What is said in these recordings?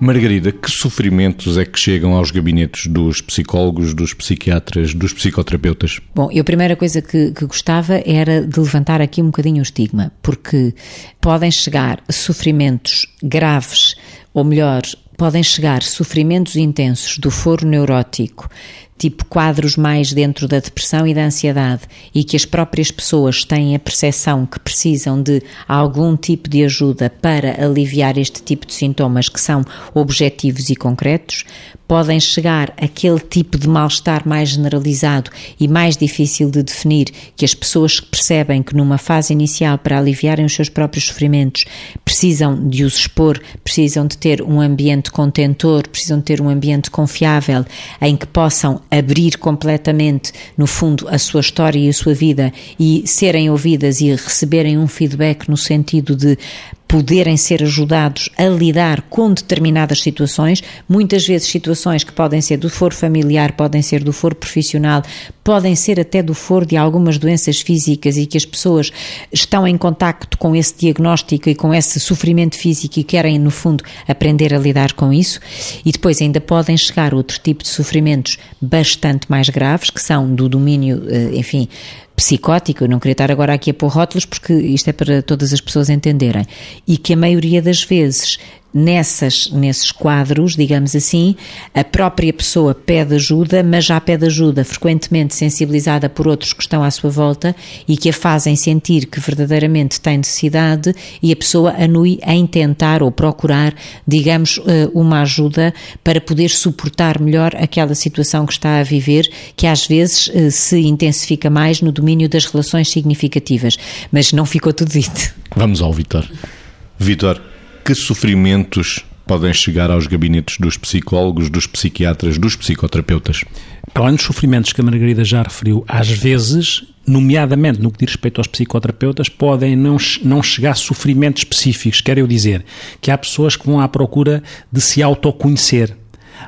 Margarida, que sofrimentos é que chegam aos gabinetes dos psicólogos, dos psiquiatras, dos psicoterapeutas? Bom, eu a primeira coisa que, que gostava era de levantar aqui um bocadinho o estigma, porque podem chegar sofrimentos graves, ou melhor, podem chegar sofrimentos intensos do foro neurótico, tipo quadros mais dentro da depressão e da ansiedade, e que as próprias pessoas têm a percepção que precisam de algum tipo de ajuda para aliviar este tipo de sintomas que são objetivos e concretos, podem chegar aquele tipo de mal-estar mais generalizado e mais difícil de definir, que as pessoas percebem que numa fase inicial para aliviarem os seus próprios sofrimentos precisam de os expor, precisam de ter um ambiente contentor, precisam de ter um ambiente confiável em que possam abrir completamente, no fundo, a sua história e a sua vida e serem ouvidas e receberem um feedback no sentido de poderem ser ajudados a lidar com determinadas situações, muitas vezes situações que podem ser do foro familiar, podem ser do foro profissional, podem ser até do foro de algumas doenças físicas e que as pessoas estão em contacto com esse diagnóstico e com esse sofrimento físico e querem, no fundo, aprender a lidar com isso. E depois ainda podem chegar outro tipo de sofrimentos bastante mais graves, que são do domínio, eh, enfim, psicótico, eu não queria estar agora aqui a pôr rótulos porque isto é para todas as pessoas entenderem, e que a maioria das vezes nessas, nesses quadros, digamos assim, a própria pessoa pede ajuda, mas já pede ajuda frequentemente sensibilizada por outros que estão à sua volta e que a fazem sentir que verdadeiramente tem necessidade e a pessoa anui em tentar ou procurar, digamos, eh, uma ajuda para poder suportar melhor aquela situação que está a viver, que às vezes eh, se intensifica mais no domínio das relações significativas. Mas não ficou tudo dito. Vamos ao Vitor. Vitor, que sofrimentos podem chegar aos gabinetes dos psicólogos, dos psiquiatras, dos psicoterapeutas? Além dos sofrimentos que a Margarida já referiu, às vezes, nomeadamente no que diz respeito aos psicoterapeutas, podem não, não chegar sofrimentos específicos. Quero eu dizer que há pessoas que vão à procura de se autoconhecer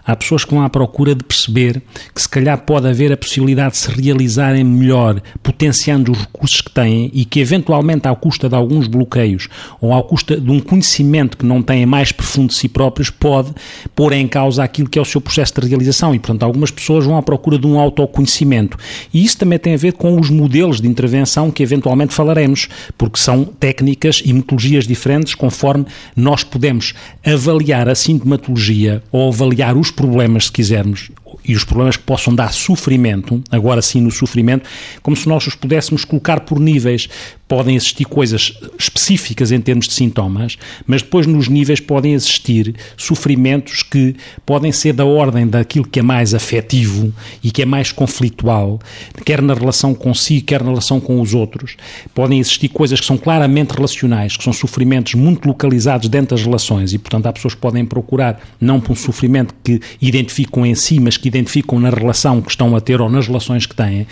Há pessoas que vão à procura de perceber que se calhar pode haver a possibilidade de se realizarem melhor, potenciando os recursos que têm e que eventualmente à custa de alguns bloqueios ou à custa de um conhecimento que não têm mais profundo de si próprios, pode pôr em causa aquilo que é o seu processo de realização e, portanto, algumas pessoas vão à procura de um autoconhecimento. E isso também tem a ver com os modelos de intervenção que eventualmente falaremos, porque são técnicas e metodologias diferentes conforme nós podemos avaliar a sintomatologia ou avaliar os problemas, se quisermos, e os problemas que possam dar sofrimento, agora sim no sofrimento, como se nós os pudéssemos colocar por níveis. Podem existir coisas específicas em termos de sintomas, mas depois nos níveis podem existir sofrimentos que podem ser da ordem daquilo que é mais afetivo e que é mais conflitual, quer na relação consigo, quer na relação com os outros. Podem existir coisas que são claramente relacionais, que são sofrimentos muito localizados dentro das relações e, portanto, há pessoas que podem procurar não por um sofrimento que identificam em si, mas que identificam na relação que estão a ter ou nas relações que têm,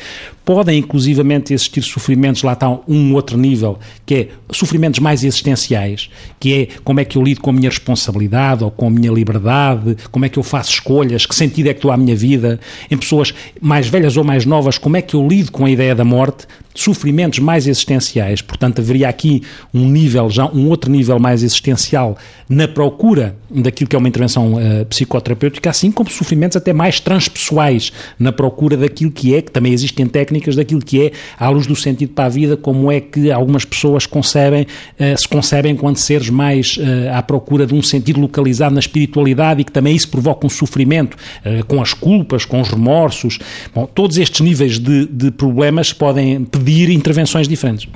podem inclusivamente existir sofrimentos, lá está um outro nível, que é sofrimentos mais existenciais, que é como é que eu lido com a minha responsabilidade ou com a minha liberdade, como é que eu faço escolhas, que sentido é que dou à minha vida, em pessoas mais velhas ou mais novas, como é que eu lido com a ideia da morte, sofrimentos mais existenciais, portanto haveria aqui um nível, já um outro nível mais existencial na procura daquilo que é uma intervenção uh, psicoterapêutica, assim como sofrimentos até mais transpessoais na procura daquilo que é, que também existem técnicas daquilo que é, à luz do sentido para a vida, como é que algumas pessoas concebem, uh, se concebem enquanto seres mais uh, à procura de um sentido localizado na espiritualidade e que também isso provoca um sofrimento com as culpas, com os remorsos, bom, todos estes níveis de, de problemas podem pedir intervenções diferentes.